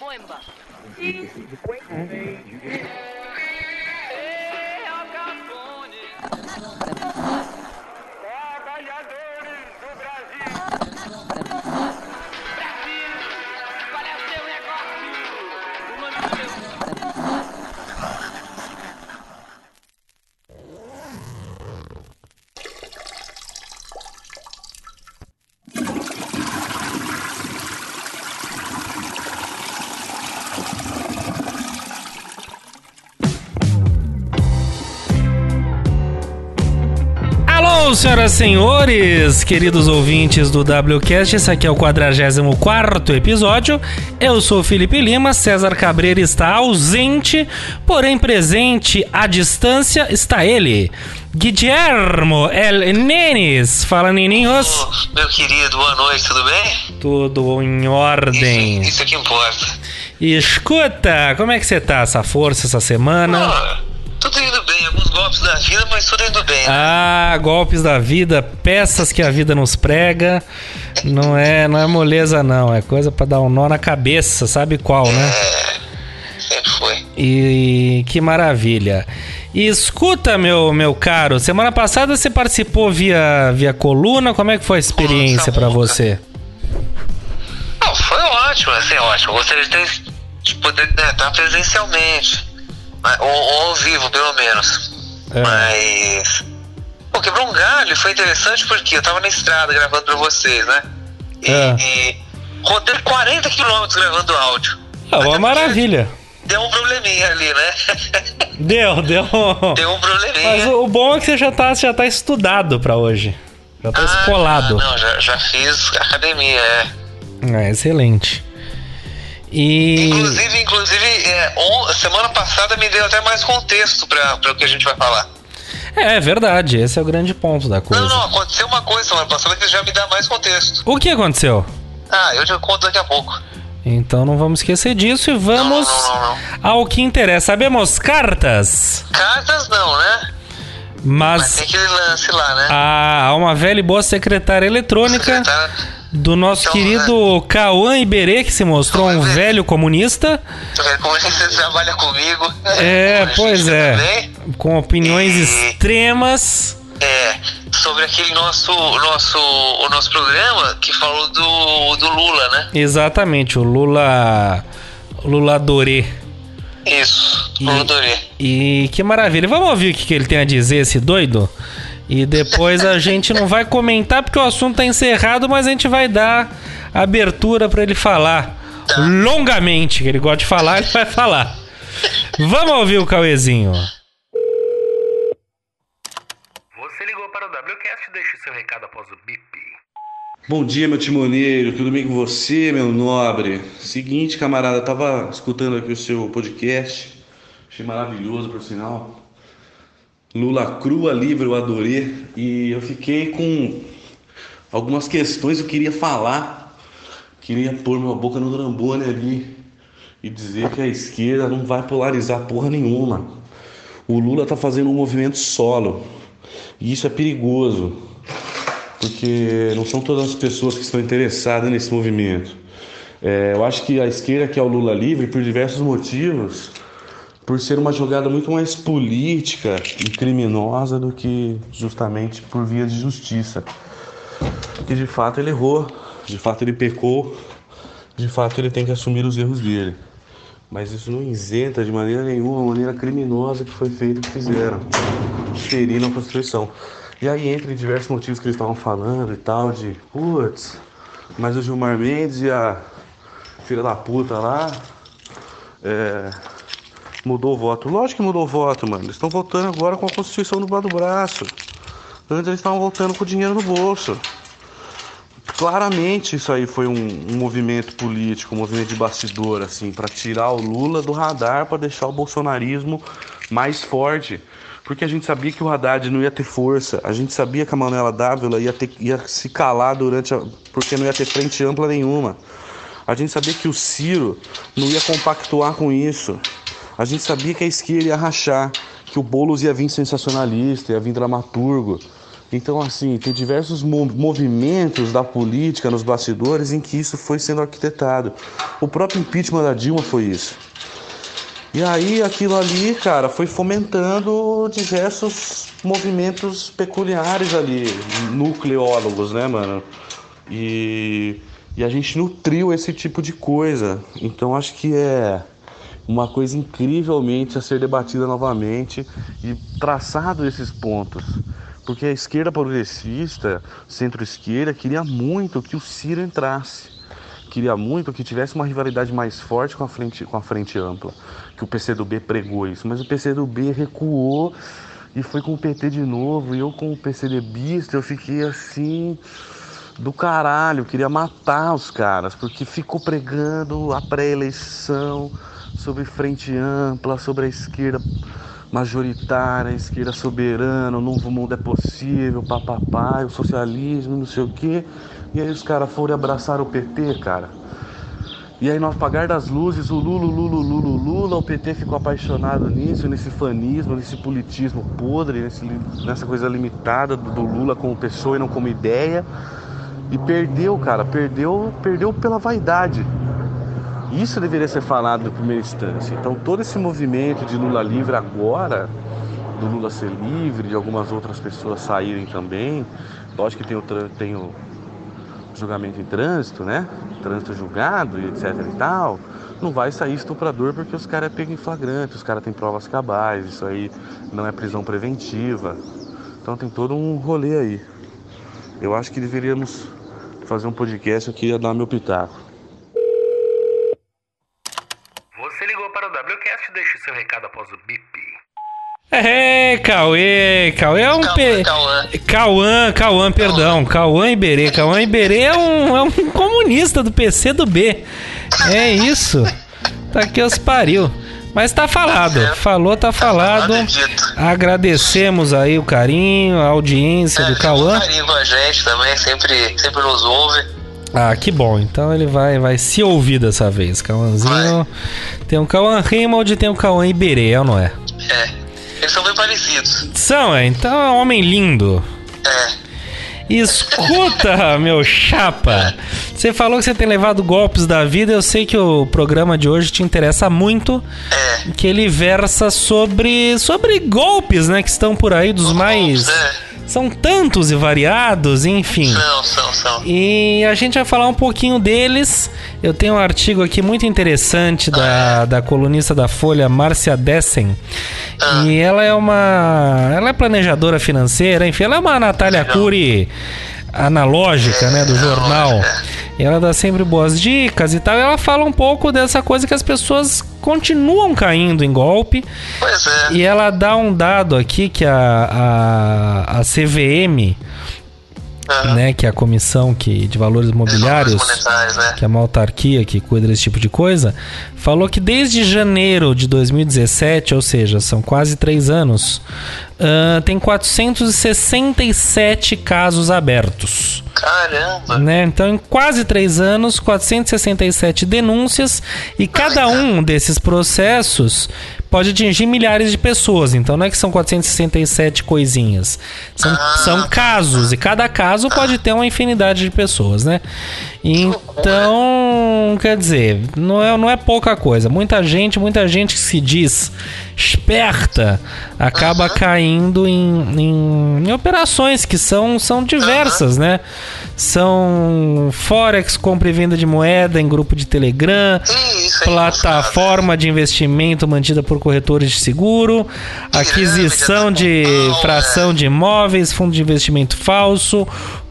boemba. Senhoras e senhores, queridos ouvintes do WCast, esse aqui é o 44 episódio. Eu sou o Felipe Lima, César Cabreira está ausente, porém presente à distância está ele, Guillermo El Nenes. Fala, neninhos. Ô, Meu querido, boa noite, tudo bem? Tudo em ordem. Isso, isso que importa. E escuta, como é que você tá? Essa força essa semana? Ó, golpes da vida, mas tudo indo bem. né? Ah, golpes da vida, peças que a vida nos prega. Não é, não é moleza não, é coisa pra dar um nó na cabeça, sabe qual, né? Sempre foi. E que maravilha. E escuta, meu meu caro, semana passada você participou via via coluna, como é que foi a experiência pra Samuca. você? Não, foi ótimo, assim, ótimo. Gostaria de, ter, de poder né, estar presencialmente. Mas- Ou, ou ao vivo, pelo menos. É. Mas. Pô, quebrou um galho, foi interessante porque eu tava na estrada gravando pra vocês, né? E, É. e rodei 40 quilômetros gravando áudio. É uma Até maravilha. Deu um probleminha ali, né? Deu, deu. Deu um probleminha. Mas o, o bom é que você já tá, já tá estudado pra hoje. Já tá escolado. Ah, não, já, já fiz academia, é. É, excelente. E. Inclusive, inclusive é, on- semana passada me deu até mais contexto para o que a gente vai falar. É, é verdade, esse é o grande ponto da coisa. Não, não, aconteceu uma coisa semana passada que já me dá mais contexto. O que aconteceu? Ah, eu te conto daqui a pouco. Então não vamos esquecer disso e vamos Não, não, não, não. ao que interessa. Sabemos cartas, Cartas não, né? Mas mas tem aquele lance lá, né? há há uma velha e boa secretária eletrônica Secretário- do nosso Então, querido Cauã Iberê, que se mostrou um velho comunista, Como é que você trabalha comigo? É, pois é. também. com opiniões E- extremas. É, sobre aquele nosso, nosso, o nosso programa que falou do, do Lula, né? Exatamente, o Lula. Lula Dorê. Isso, E- Lula Dorê. E que maravilha. Vamos ouvir o que, que ele tem a dizer, esse doido? E depois a gente não vai comentar porque o assunto tá encerrado, mas a gente vai dar abertura pra ele falar longamente, que ele gosta de falar, ele vai falar. Vamos ouvir o Cauezinho. Você ligou para o WCast, deixe seu recado após o bip. Bom dia, meu timoneiro, tudo bem com você, meu nobre? Seguinte, camarada, eu tava escutando aqui o seu podcast, achei maravilhoso, por sinal. Lula crua, livre, eu adorei, e eu fiquei com algumas questões que eu queria falar, queria pôr minha boca no trambone ali e dizer que a esquerda não vai polarizar porra nenhuma. O Lula tá fazendo um movimento solo, e isso é perigoso porque não são todas as pessoas que estão interessadas nesse movimento. É, eu acho que a esquerda quer o Lula livre por diversos motivos, por ser uma jogada muito mais política e criminosa do que justamente por via de justiça. E de fato ele errou, de fato ele pecou, de fato ele tem que assumir os erros dele. Mas isso não isenta de maneira nenhuma a maneira criminosa que foi feito que fizeram, ferindo a Constituição. E aí, entre diversos motivos que eles estavam falando e tal, de putz, mas o Gilmar Mendes e a filha da puta lá é, mudou o voto. Lógico que mudou o voto, mano. Eles estão votando agora com a Constituição lado do braço. Antes eles estavam votando com o dinheiro no bolso. Claramente isso aí foi um, um movimento político, um movimento de bastidor, assim, para tirar o Lula do radar, para deixar o bolsonarismo mais forte. Porque a gente sabia que o Haddad não ia ter força, a gente sabia que a Manuela Dávila ia, ter, ia se calar durante a. porque não ia ter frente ampla nenhuma. A gente sabia que o Ciro não ia compactuar com isso. A gente sabia que a esquerda ia rachar, que o Boulos ia vir sensacionalista, ia vir dramaturgo, Então, assim, tem diversos mo- movimentos da política nos bastidores em que isso foi sendo arquitetado. O próprio impeachment da Dilma foi isso. E aí, aquilo ali, cara, foi fomentando diversos movimentos peculiares ali, nucleólogos, né, mano? E, e a gente nutriu esse tipo de coisa. Então, acho que é uma coisa incrivelmente a ser debatida novamente e traçado esses pontos. Porque a esquerda progressista, centro-esquerda, queria muito que o Ciro entrasse. Queria muito que tivesse uma rivalidade mais forte com a frente, com a frente ampla. Que o PCdoB pregou isso. Mas o PCdoB recuou e foi com o PT de novo. E eu, com o PCDBista, eu fiquei assim do caralho, queria matar os caras, porque ficou pregando a pré-eleição sobre frente ampla, sobre a esquerda majoritária, a esquerda soberana, o novo mundo é possível, papapá, o socialismo, não sei o quê. E aí os caras foram abraçar o PT, cara. E aí no apagar das luzes, o Lula, Lula, Lula, Lula, o PT ficou apaixonado nisso, nesse fanismo, nesse politismo podre, nesse nessa coisa limitada do, do Lula como pessoa e não como ideia. E perdeu, cara, perdeu, perdeu pela vaidade. Isso deveria ser falado em primeira instância. Então todo esse movimento de Lula livre agora, do Lula ser livre, de algumas outras pessoas saírem também, lógico que tem o, tem o julgamento em trânsito, né? Trânsito julgado e etc e tal. Não vai sair estuprador porque os caras é pego em flagrante, os caras têm provas cabais, isso aí não é prisão preventiva. Então tem todo um rolê aí. Eu acho que deveríamos fazer um podcast, eu queria dar meu pitaco. Você ligou para o WCast, deixe seu recado após o bip. É, Cauê, Cauê é um Cauã, pe... Cauã. Cauã, Cauã, perdão, Cauã Iberê. Cauã Iberê é um, é um comunista do PC do B. É isso. Tá aqui os pariu. Mas tá falado, falou, tá falado. falado dito. Agradecemos aí o carinho, a audiência do É, um Cauã. carinho com a gente também, sempre, sempre nos ouve. Ah, que bom. Então ele vai, vai se ouvir dessa vez. Cauãzinho. Tem o Cauã Raymond e tem o Cauã Iberê, é ou não é? É. Eles são bem parecidos. São, é. Então é um homem lindo. É. Escuta, meu chapa. Você falou que você tem levado golpes da vida. Eu sei que o programa de hoje te interessa muito. É. Que ele versa sobre, sobre golpes, né? Que estão por aí, dos mais. É. São tantos e variados, enfim. São, são, são. E a gente vai falar um pouquinho deles. Eu tenho um artigo aqui muito interessante da, da colunista da Folha, Márcia Dessen. E ela é uma. Ela é planejadora financeira, enfim, ela é uma Natália Cury analógica, né, do jornal. E ela dá sempre boas dicas e tal. Ela fala um pouco dessa coisa que as pessoas continuam caindo em golpe. Pois é. E ela dá um dado aqui que a, a, a CVM, Aham. né, que é a comissão que, de valores imobiliários, Valores né? que é uma autarquia que cuida desse tipo de coisa, falou que desde janeiro de 2017, ou seja, são quase três anos, ah, tem 467 casos abertos. Caramba. Né? Então, em quase três anos, 467 denúncias e cada um desses processos pode atingir milhares de pessoas. Então, não é que são 467 coisinhas. São, são casos e cada caso pode ter uma infinidade de pessoas, né? Então, quer dizer, não é, não é pouca coisa. Muita gente, muita gente que se diz esperta acaba caindo em, em, em operações que são, são diversas, né? São Forex, compra e venda de moeda em grupo de Telegram, aí plataforma de investimento mantida por corretores de seguro, aquisição de fração de imóveis, fundo de investimento falso,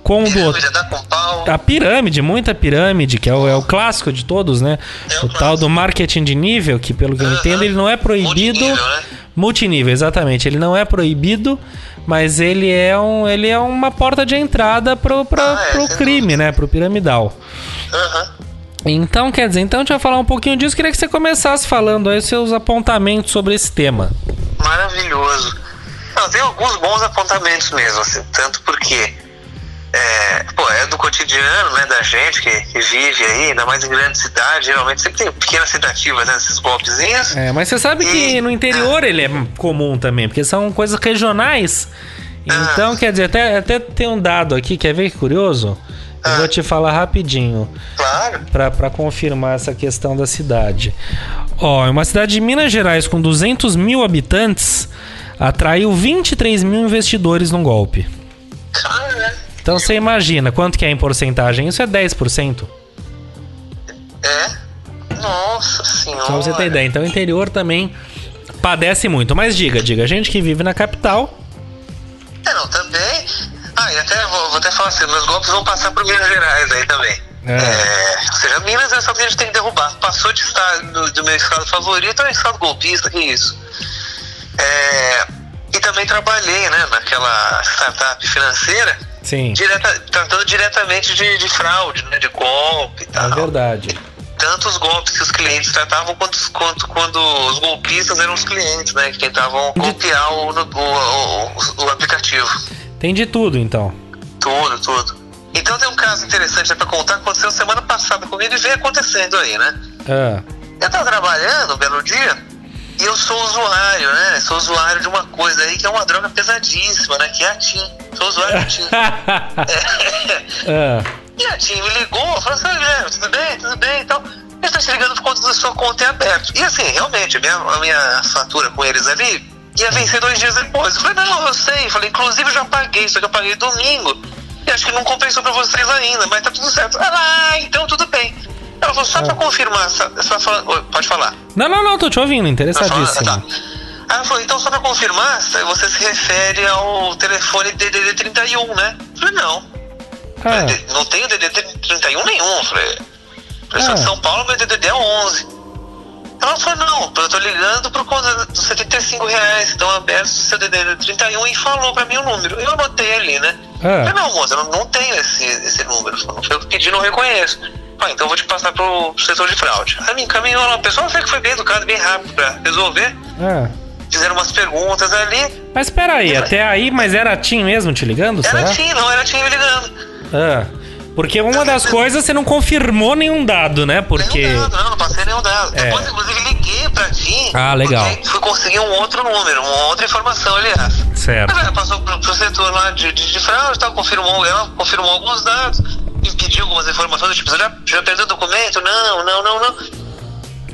combo Pirâmide dá com pau. a pirâmide, muita pirâmide, que é o, é o clássico de todos, né? É o o tal do marketing de nível, que pelo que eu entendo, ele não é proibido. Multinível, né? Multinível, exatamente. Ele não é proibido, mas ele é, um, ele é uma porta de entrada pro, pro, Ah, é, pro crime, né? Pro piramidal. Então, quer dizer, então a gente vai falar um pouquinho disso. Queria que você começasse falando aí os seus apontamentos sobre esse tema. Maravilhoso. Não, tem alguns bons apontamentos mesmo, assim, tanto porque é, pô, é do cotidiano, né, da gente que, que vive aí, ainda mais em grande cidade, geralmente sempre tem pequenas tentativas, né, esses golpezinhos. É, mas você sabe que E- no interior ele é comum também, porque são coisas regionais. Então, quer dizer, até, até tem um dado aqui, quer ver que curioso? Eu Ah. vou te falar rapidinho. Claro. para confirmar essa questão da cidade. Ó, é uma cidade de Minas Gerais com 200 mil habitantes atraiu 23 mil investidores num golpe. Cara, Então você imagina quanto que é em porcentagem? Isso é 10%. é. Nossa senhora. Pra você ter ideia. Então o interior também padece muito. Mas diga, diga, gente que vive na capital. É, não, também. Ah, e até vou, vou até falar assim, meus golpes vão passar por Minas Gerais aí também. É. É, ou seja, Minas é só que a gente tem que derrubar. Passou de estar do, do meu estado favorito é um estado golpista, que isso. É, e também trabalhei, né, naquela startup financeira, Sim, direta, tratando diretamente de, de fraude, né, de golpe e é tal. verdade. Tanto os golpes que os clientes tratavam quanto, quanto quando os golpistas eram os clientes, né, que tentavam copiar o, o, o, o aplicativo. Tem de tudo, então. Tudo, tudo. Então tem um caso interessante pra contar que aconteceu semana passada comigo e vem acontecendo aí, né? Ah, Eu tava trabalhando um belo dia e eu sou usuário, né? Sou usuário de uma coisa aí que é uma droga pesadíssima, né? Que é a TIM. Sou usuário de TIM. É. ah, E a TIM me ligou, falou assim, Guilherme, tudo bem, tudo bem e tal. Ele tá te ligando por conta da sua conta em aberto. E assim, realmente, a minha, a minha fatura com eles ali ia vencer dois dias depois. Eu falei, não, eu sei. Eu falei, inclusive eu já paguei, só que eu paguei domingo. E acho que não compensou pra vocês ainda, mas tá tudo certo. Ah, então tudo bem. Ela falou, só pra confirmar, só, só Oi, pode falar. Não, não, não, tô te ouvindo, Tá interessadíssimo. Tá. Ela falou, então só pra confirmar, você se refere ao telefone DDD 31, né? Eu falei, não. Ah, Não tenho DDD 31 nenhum. Falei, eu sou Ah. de São Paulo, meu DDD é 11. Ela falou, não, eu tô ligando por conta dos 75 reais estão abertos do seu DDD 31 e falou pra mim o número. Eu anotei ali, né? Ah. Falei, não, moça, eu não, não tenho esse, esse número. Não foi eu que pedi, não reconheço. Ah, então eu vou te passar pro, setor de fraude. Aí me encaminhou lá, o pessoal até que foi bem educado, bem rápido pra resolver. ah. Fizeram umas perguntas ali. Mas espera aí, até aí, mas era a Tim mesmo te ligando, Era será? TIM, não era TIM me ligando. Ah, porque uma das coisas você não confirmou nenhum dado, né? Porque. Nenhum dado, não, não passei nenhum dado. É. Depois, inclusive, liguei pra TIM. Ah, legal. Fui conseguir um outro número, uma outra informação, aliás. Certo. Mas, é, passou pro, pro setor lá de, de, de fraude tal, confirmou, ela confirmou alguns dados, me pediu algumas informações, tipo, você já, já perdeu o documento? Não, não, não, não.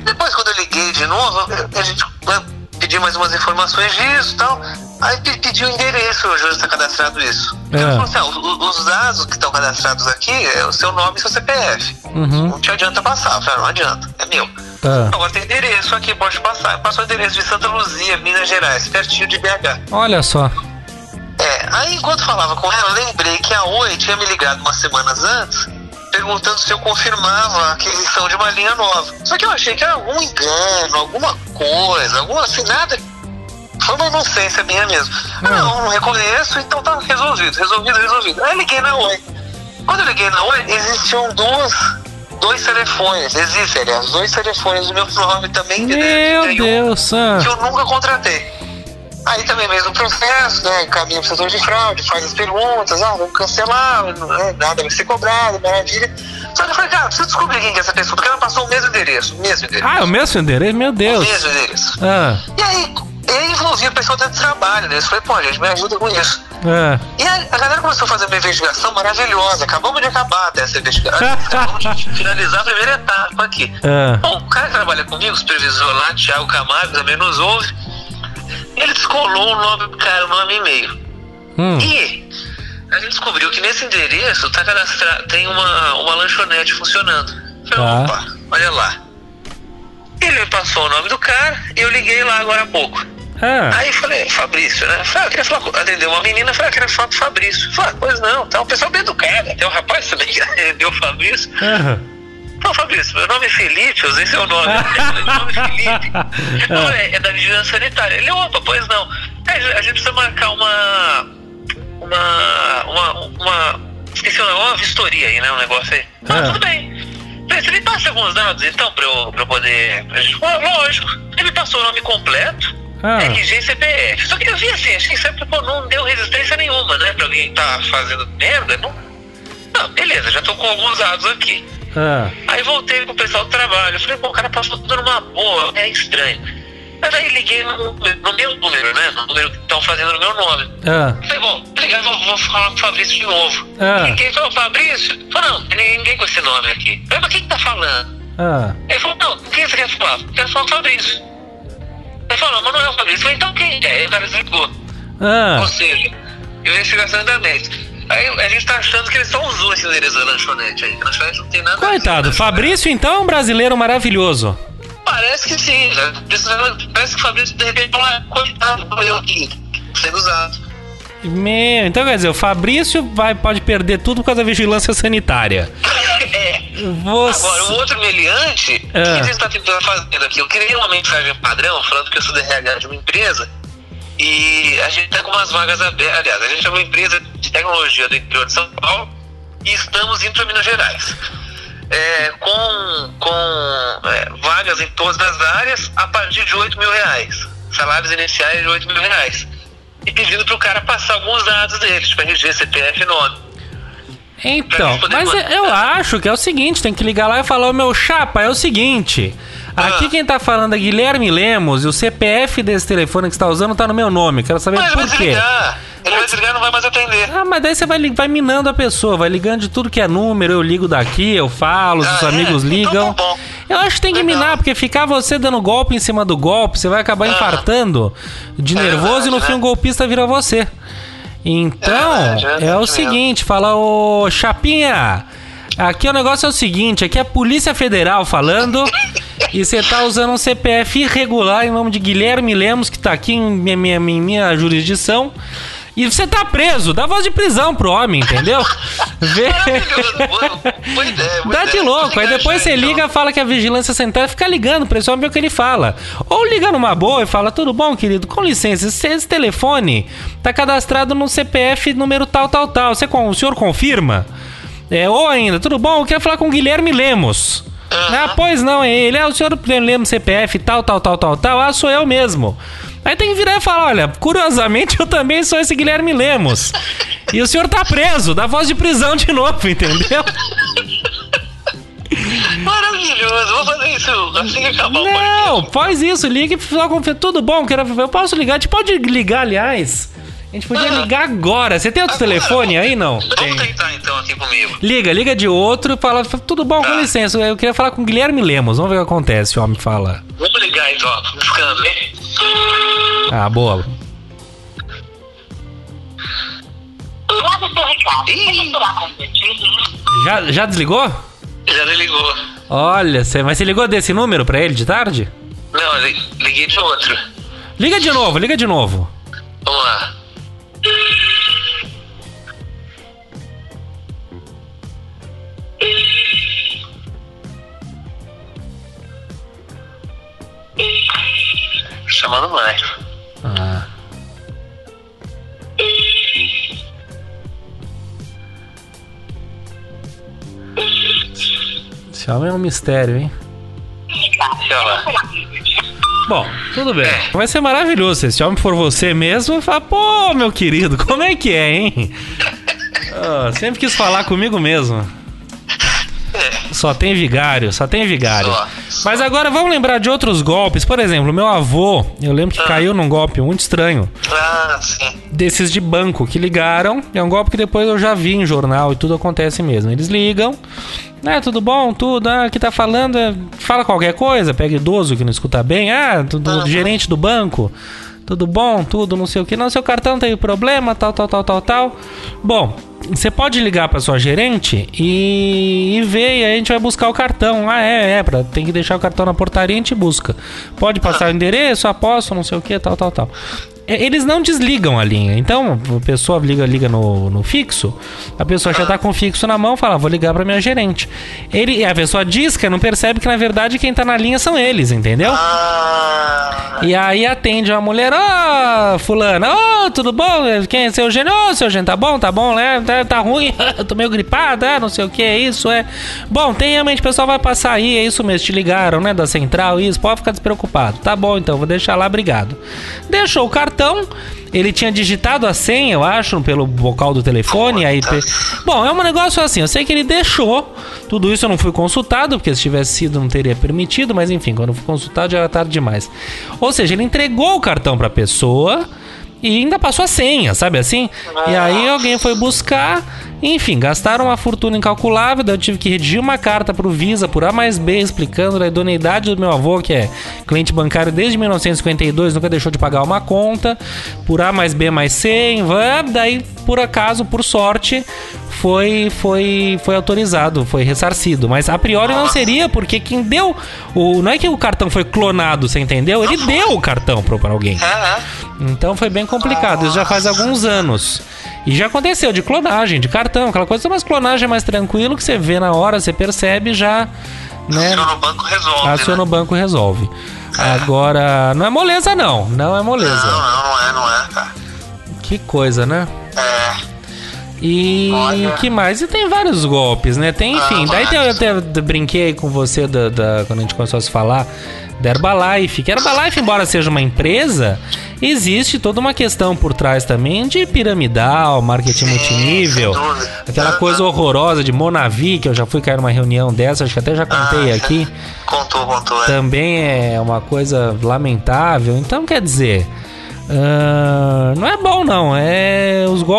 Depois, quando eu liguei de novo, a gente né, pediu mais umas informações disso e tal. Aí pe- pediu o endereço, o juiz está cadastrado isso. É. Ele falou assim, ah, os, os dados que estão cadastrados aqui é o seu nome e seu CPF. Uhum. Não te adianta passar. Eu falei, não adianta, é meu. Ah. Agora tem endereço aqui, pode passar. Passou o endereço de Santa Luzia, Minas Gerais, pertinho de BH. Olha só. É, aí enquanto falava com ela, lembrei que a Oi tinha me ligado umas semanas antes, perguntando se eu confirmava a aquisição de uma linha nova. Só que eu achei que era algum engano, alguma coisa, alguma assim, nada. Foi uma inocência minha mesmo. Ah, Não, não reconheço, então tá resolvido, resolvido, resolvido. Aí eu liguei na Oi. Quando eu liguei na Oi, existiam duas, dois telefones, existem, aliás, dois telefones do meu nome também, Meu 31, Deus, ah. que eu nunca contratei. Aí também mesmo processo, né? Caminha pro setor de fraude, faz as perguntas, ah, vamos cancelar, não é, nada vai ser cobrado, maravilha. Só que eu falei, cara, preciso descobrir quem que é essa pessoa, porque ela passou o mesmo endereço, o mesmo endereço. Ah, é o mesmo endereço? Meu o Deus. mesmo endereço. Ah, E aí, eu envolvi o pessoal dentro do trabalho, né? Eu falei, pô, gente, me ajuda com isso. ah. E a, a galera começou a fazer uma investigação maravilhosa. Acabamos de acabar dessa investigação. Acabamos de finalizar a primeira etapa aqui. Ah. Bom, o cara que trabalha comigo, o supervisor lá, Thiago Camargo, também nos ouve. Ele descolou o nome do cara, o nome e e-mail. Hum. E a gente descobriu que nesse endereço tá cadastrado, tem uma, uma lanchonete funcionando. Falei, Tá. opa, olha lá. Ele me passou o nome do cara e eu liguei lá agora há pouco. Ah. Aí falei, Fabrício, né? Falei, ah, eu queria falar com... Atendeu uma menina, falei, ah, eu queria falar com o Fabrício. Falei, ah, pois não, tá um pessoal bem educado. Até o rapaz também que atendeu o Fabrício. Ah. Pô, Fabrício, meu nome é Felipe, eu usei seu nome. meu nome é Felipe. Não, é, é da vigilância sanitária. Ele, opa, pois não. É, a gente precisa marcar uma. Uma. Uma. uma esqueci o nome, uma vistoria aí, né? Um negócio aí. Ah, tudo bem. Você me passa alguns dados então pra eu, pra eu poder. Lógico. Ele me passou o nome completo. Ah. RG e CPF. Só que eu vi assim, achei sempre pô, não deu resistência nenhuma, né? Pra alguém que tá fazendo merda. Não, não beleza, já tô com alguns dados aqui. Ah. Aí voltei pro pessoal do trabalho. Eu falei, pô, o cara passou tudo numa boa. É estranho. Mas aí liguei no, no meu número, né? No número que estão fazendo no meu nome. Ah, Falei, bom, ligar, vou, vou falar com o Fabrício de novo. Ah. Liguei, falou, Fabrício? Falei, não, tem ninguém com esse nome aqui. Falei, mas quem que tá falando? ah. Ele falou, não, quem você quer falar? Quero falar com o Fabrício. Ele falou, mas não é o Fabrício. Eu falei, então quem é? Aí o cara desligou. Ah, Ou seja, investigação ainda mente. Aí a gente tá achando que ele só usou esse endereço da lanchonete aí. lanchonete não tem nada coitado, Fabrício então é um brasileiro maravilhoso. Parece que sim, né? Parece que o Fabrício de repente fala, coitado, tô eu aqui, sendo usado. Meu, então quer dizer, o Fabrício vai, pode perder tudo por causa da vigilância sanitária. É. Você. Agora, o outro meliante, o É. que a gente tá tentando fazer aqui? Eu criei uma mensagem padrão falando que eu sou DRH de uma empresa e a gente tá com umas vagas abertas. Aliás, a gente é uma empresa de tecnologia do interior de São Paulo e estamos indo para Minas Gerais. É, com com é, vagas em todas as áreas a partir de 8 mil reais. Salários iniciais de 8 mil reais. E pedindo pro cara passar alguns dados dele, tipo RG, CPF nome. Então, mas poder- eu acho que é o seguinte, tem que ligar lá e falar, ô meu chapa, é o seguinte. Aqui Ah. quem tá falando é Guilherme Lemos e o CPF desse telefone que você tá usando tá no meu nome. Quero saber Mas vai por quê. desligar. Ele vai desligar e não vai mais atender. Ah, mas daí você vai, vai minando a pessoa, vai ligando de tudo que é número, eu ligo daqui, eu falo, os Ah, é? amigos Então ligam. tá bom. eu acho que tem que Legal. minar, porque ficar você dando golpe em cima do golpe, você vai acabar infartando de É nervoso e no verdade, fim né? o golpista vira você. Então, É verdade, é é, o verdade mesmo. seguinte, fala, ô Chapinha, aqui o negócio é o seguinte, aqui é a Polícia Federal falando e você tá usando um CPF irregular em nome de Guilherme Lemos, que tá aqui em minha, minha, minha, jurisdição. E você tá preso, dá voz de prisão pro homem, entendeu? Vê. Boa- ideia, boa Dá de louco, aí depois você então. liga, fala que a vigilância sanitária fica ligando pra esse homem ver o que ele fala. Ou liga numa boa e fala, tudo bom, querido, com licença, esse, telefone tá cadastrado no CPF número tal, tal, tal. Você, o senhor confirma? É, ou ainda, tudo bom, eu quero falar com o Guilherme Lemos. Ah, pois não, é ele. É o senhor Lemos CPF tal, tal, tal, tal, tal. Ah, sou eu mesmo. Aí tem que virar e falar, olha, curiosamente eu também sou esse Guilherme Lemos. E o senhor tá preso, dá voz de prisão de novo, entendeu? Maravilhoso, vou fazer isso assim que acabar o Não, podcast. faz isso, liga e fala com tudo bom, quero, eu posso ligar, a gente pode ligar, aliás. A gente podia Ah. ligar agora. Você tem outro Agora? telefone aí, não? Vamos tentar então aqui comigo. Liga, liga de outro e fala, tudo bom, com Tá. licença, eu queria falar com o Guilherme Lemos, vamos ver o que acontece, o homem fala. Vamos ligar então, ó, buscando, hein? Ah, boa. Já, já desligou? Já me ligou. Olha, você, mas você ligou desse número pra ele de tarde? Não, li- liguei de outro. Liga de novo, liga de novo. Vamos lá. Chamando mais. Ah. Esse homem é um mistério, hein? Bom, tudo bem. Vai ser maravilhoso se esse homem for você mesmo. Fala, pô, meu querido, como é que é, hein? Ah, sempre quis falar comigo mesmo. Só tem vigário, só tem vigário. Só, Mas agora vamos lembrar de outros golpes. Por exemplo, meu avô, eu lembro que caiu num golpe muito estranho. Ah, sim. Desses de banco que ligaram. É um golpe que depois eu já vi em jornal e tudo acontece mesmo. Eles ligam. Ah, tudo bom? Tudo. Ah, que tá falando? é, Fala qualquer coisa. Pega idoso que não escuta bem. Ah, tudo, gerente do banco. Tudo bom? Tudo, não sei o que. Não, seu cartão teve problema, tal, tal, tal, tal, tal. Bom, você pode ligar pra sua gerente e, e ver, e aí a gente vai buscar o cartão. Ah, é, é, pra, tem que deixar o cartão na portaria e a gente busca. Pode passar o endereço, aposto, não sei o que, tal, tal, tal. É, Eles não desligam a linha. Então, a pessoa liga, liga no, no fixo, a pessoa já tá com o fixo na mão, fala, "Ah, vou ligar pra minha gerente. Ele, a pessoa disca, não percebe que na verdade quem tá na linha são eles, entendeu? Ah, E aí atende uma mulher, ô fulana, ô, tudo bom? Quem é seu Eugênio? Ô, seu Eugênio, tá bom, tá bom, né? Tá, tá ruim, tô meio gripado, é, não sei o que, é isso, é. Bom, tem realmente, o pessoal vai passar aí, é isso mesmo, te ligaram, né, da central, isso, pode ficar despreocupado. Tá bom, então, vou deixar lá, obrigado. Deixou o cartão cartão. Ele tinha digitado a senha, eu acho, pelo vocal do telefone. Aí, bom, é um negócio assim. Eu sei que ele deixou. Tudo isso eu não fui consultado, porque se tivesse sido não teria permitido. Mas enfim, quando fui consultado já era tarde demais. Ou seja, ele entregou o cartão pra pessoa e ainda passou a senha, sabe assim? E aí alguém foi buscar, enfim, gastaram uma fortuna incalculável, daí eu tive que redigir uma carta pro Visa por A mais B explicando a idoneidade do meu avô, que é cliente bancário desde 1952, nunca deixou de pagar uma conta, por A mais B mais C, daí por acaso, por sorte, foi foi foi autorizado, foi ressarcido, mas a priori não seria porque quem deu o não é que o cartão foi clonado, você entendeu? Ele deu o cartão pra alguém. Então foi bem complicado. Isso já faz alguns anos. E já aconteceu de clonagem, de cartão, aquela coisa, mas clonagem é mais tranquilo que você vê na hora, você percebe e já, né? Aciona o banco resolve. Aciona o né? banco e resolve. Agora, não é moleza não, não é Não, moleza. não, não é, não é, cara. Que coisa, né? É. E Olha. que mais? E tem vários golpes, né? Tem, enfim. Ah, daí eu até brinquei com você da, da- quando a gente começou a se falar da Herbalife. Que a Herbalife, embora seja uma empresa, existe toda uma questão por trás também de piramidal, marketing Sim, multinível. Aquela coisa horrorosa de Monavi, que eu já fui cair numa reunião dessa, acho que até já contei Ah, aqui Contou, contou. É. também é uma coisa lamentável. Então, quer dizer, ah, não é bom, não. É,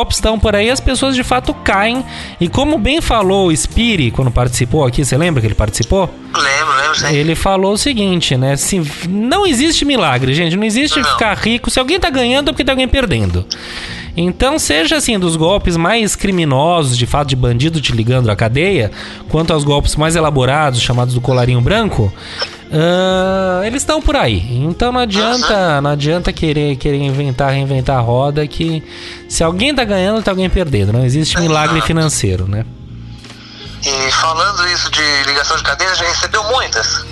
golpes estão por aí, as pessoas de fato caem. E como bem falou o Spiri quando participou aqui, você lembra que ele participou? Lembro, lembro, sim. Ele falou o seguinte, né? Se, não existe milagre, gente. Não existe Não. ficar rico. Se alguém tá ganhando, é porque tem alguém perdendo. Então, seja assim, dos golpes mais criminosos, de fato, de bandido te ligando à cadeia, quanto aos golpes mais elaborados, chamados do colarinho branco, ah, eles estão por aí. Então não adianta, não adianta querer, querer inventar, reinventar a roda que se alguém tá ganhando, tá alguém perdendo. Não existe milagre financeiro, né? E falando isso de ligação de cadeia, já recebeu muitas?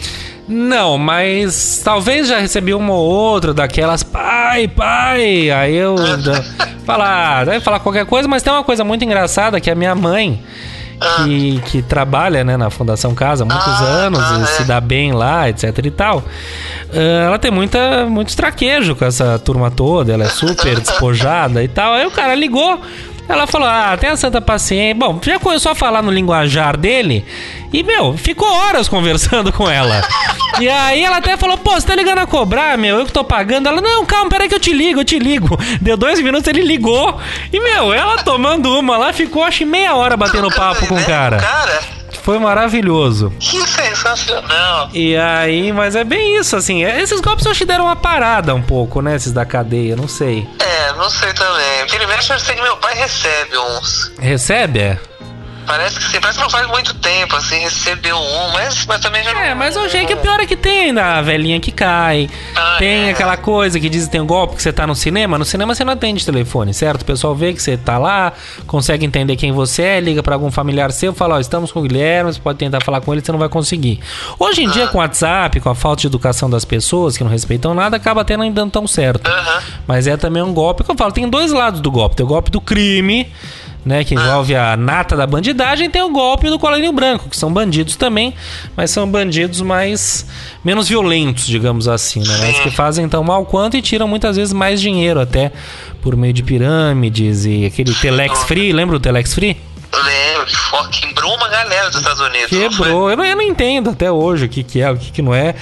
Não, mas talvez já recebi uma ou outra daquelas pai, pai. Aí eu falar, deve falar qualquer coisa, mas tem uma coisa muito engraçada que a minha mãe, que, que trabalha né, na Fundação Casa há muitos Ah, anos tá, e é. se dá bem lá, etc e tal. ah, Ela tem muita, muito traquejo com essa turma toda, ela é super despojada e tal. Aí o cara ligou, ela falou: Ah, tenha santa paciência. Bom, já começou a falar no linguajar dele e, meu, ficou horas conversando com ela. E aí ela até falou: Pô, você tá ligando a cobrar, meu? Eu que tô pagando. Ela: Não, calma, peraí que eu te ligo, eu te ligo. Deu dois minutos, ele ligou. E, meu, ela tomando uma lá, ficou acho meia hora batendo papo com o Né? cara. Cara, Foi maravilhoso. que sensacional. E aí, mas é bem isso, assim. é- Esses golpes eu acho que deram uma parada um pouco, né? Esses da cadeia, não sei. É, não sei também. Mexe, eu sei que meu pai recebe uns. Recebe, é? Parece que sim, parece que não faz muito tempo, assim, recebeu um, mas, mas também já não. É, mas hoje é que o pior é que tem ainda a velhinha que cai. Ah, tem é. aquela coisa que diz que tem um golpe que você tá no cinema. No cinema você não atende telefone, certo? O pessoal vê que você tá lá, consegue entender quem você é, liga pra algum familiar seu, fala, ó, estamos com o Guilherme, você pode tentar falar com ele, você não vai conseguir. Hoje em dia, com o WhatsApp, com a falta de educação das pessoas que não respeitam nada, acaba até não dando tão certo. Aham. Mas é também um golpe que eu falo, tem dois lados do golpe. Tem o golpe do crime, né, que envolve a nata da bandidagem, tem o golpe do colarinho branco, que são bandidos também, mas são bandidos mais menos violentos, digamos assim, né? Mas que fazem tão mal quanto e tiram muitas vezes mais dinheiro até por meio de pirâmides e aquele Telex Free, lembra o Telex Free? Lembro fo- quebrou uma galera dos Estados Unidos. não? Quebrou. Eu não, eu não entendo até hoje o que, que é, o que, que não é.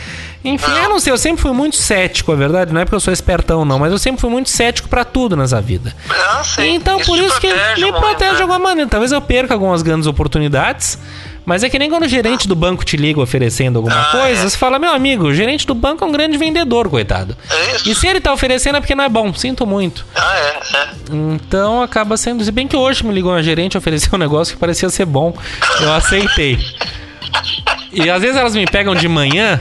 Enfim, eu não sei, eu sempre fui muito cético, a verdade. Não é porque eu sou espertão, não, mas eu sempre fui muito cético pra tudo nessa vida. Ah, sim. Então, por te isso que me protege de né? alguma maneira. Talvez eu perca algumas grandes oportunidades. Mas é que nem quando o gerente do banco te liga oferecendo alguma Ah, coisa, é. você fala, meu amigo, o gerente do banco é um grande vendedor, coitado. É isso. E se ele tá oferecendo é porque não é bom, sinto muito. Ah, é, é. Então acaba sendo. Se bem que hoje me ligou uma gerente ofereceu um negócio que parecia ser bom. Eu aceitei. E às vezes elas me pegam de manhã,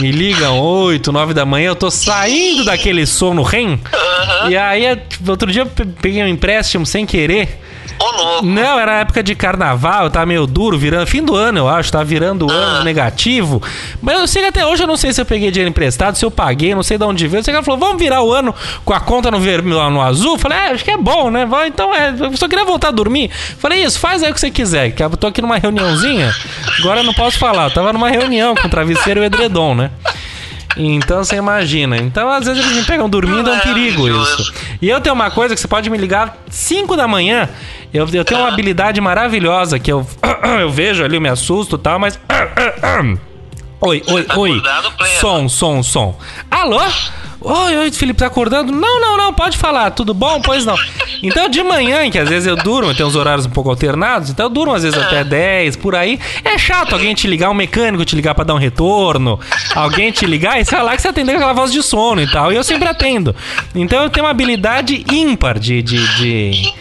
me ligam 8, 9 da manhã, eu tô saindo daquele sono REM. E aí, tipo, outro dia eu pe- peguei um empréstimo sem querer. Ô, louco. Não, era época de carnaval, eu tava meio duro, virando. Fim do ano, eu acho, tava virando o ano negativo. Mas eu sei que até hoje eu não sei se eu peguei dinheiro emprestado, se eu paguei, não sei de onde veio. Eu sei que ela falou, vamos virar o ano com a conta no vermelho no azul. Eu Falei, é, acho que é bom, né? Vai, então é. Eu só queria voltar a dormir. Falei, isso, faz aí o que você quiser. Que eu tô aqui numa reuniãozinha. Agora eu não posso falar. Eu tava numa reunião com o travesseiro e o edredom, né? Então você imagina. Então, às vezes eles me pegam dormindo, é um perigo isso. E eu tenho uma coisa que você pode me ligar 5 da manhã. Eu, eu tenho uma habilidade maravilhosa que eu, eu vejo ali, eu me assusto e tal, mas. Oi, oi, tá oi. Som, som, som. Alô? Oi, oi, Felipe, tá acordando? Não, não, não, pode falar. Tudo bom? Pois não. Então, de manhã, que às vezes eu durmo, tem uns horários um pouco alternados, então eu durmo às vezes até 10, por aí. É chato alguém te ligar, um mecânico te ligar pra dar um retorno, alguém te ligar e você falar que você atendeu aquela voz de sono e tal. E eu sempre atendo. Então eu tenho uma habilidade ímpar de, de, de,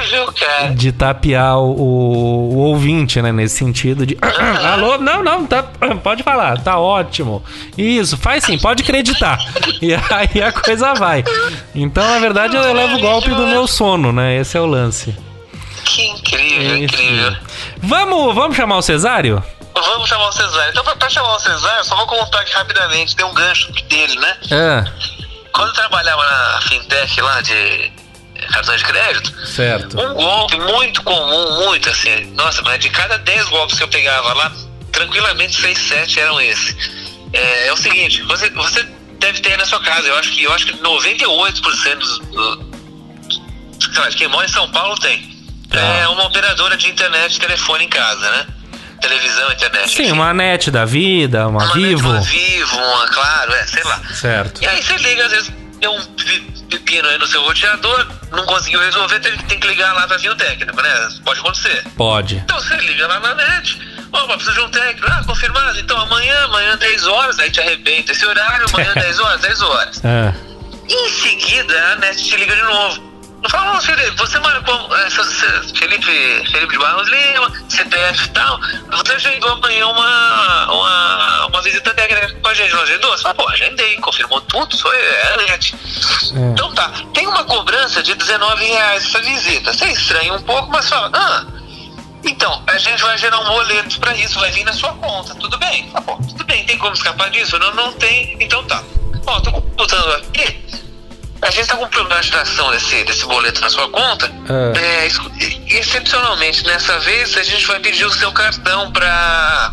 Incrível, cara. de tapear o, o ouvinte, né? Nesse sentido de. Alô? Não, não, tá, pode falar, tá ótimo. Isso, faz sim, pode acreditar. E aí a coisa vai. Então, na verdade, eu levo o golpe do meu sono, né? Esse é o lance. Que incrível, Isso. incrível. Vamos, vamos chamar o Cesário? Vamos chamar o Cesário. Então, pra, pra chamar o Cesário, só vou contar aqui rapidamente. Tem um gancho dele, né? É, Quando eu trabalhava na fintech lá de cartões de crédito, certo. um golpe muito comum, muito assim. Nossa, mas de cada 10 golpes que eu pegava lá, tranquilamente 6, 7 eram esse. É, é o seguinte, você, você deve ter na sua casa, eu acho que, eu acho que 98% dos, do, de quem mora em São Paulo tem. É uma operadora de internet telefone em casa, né? Televisão, internet. Sim, enfim. uma net da vida, uma, Uma vivo. Uma vivo, uma claro, é, sei lá. Certo. E aí você liga, às vezes deu um pepino aí no seu roteador, não conseguiu resolver, tem, tem que ligar lá pra vir o técnico, né? Pode acontecer. Pode. Então você liga lá na net, ó, precisa de um técnico, ah, confirmado, então amanhã, amanhã 10 horas, aí te arrebenta esse horário, amanhã 10 horas, 10 horas. É. Em seguida, a net te liga de novo. Eu falo, ô Felipe, você marcou, é, você- Felipe, Felipe de Barros Lima, CPF e tal, você agendou amanhã uma, uma, uma visita técnica com a gente, não agendou? Você fala, pô, agendei, confirmou tudo, foi é net. Então tá, tem uma cobrança de 19 reais essa visita. Você estranha um pouco, mas fala, ah, então, a gente vai gerar um boleto pra isso, vai vir na sua conta, tudo bem? Tá bom, tudo bem, tem como escapar disso? Não, não tem, então tá. Ó, tô computando aqui, a gente tá com problema de dação desse, desse boleto na sua conta. Ah. É, excepcionalmente, nessa vez, a gente vai pedir o seu cartão pra,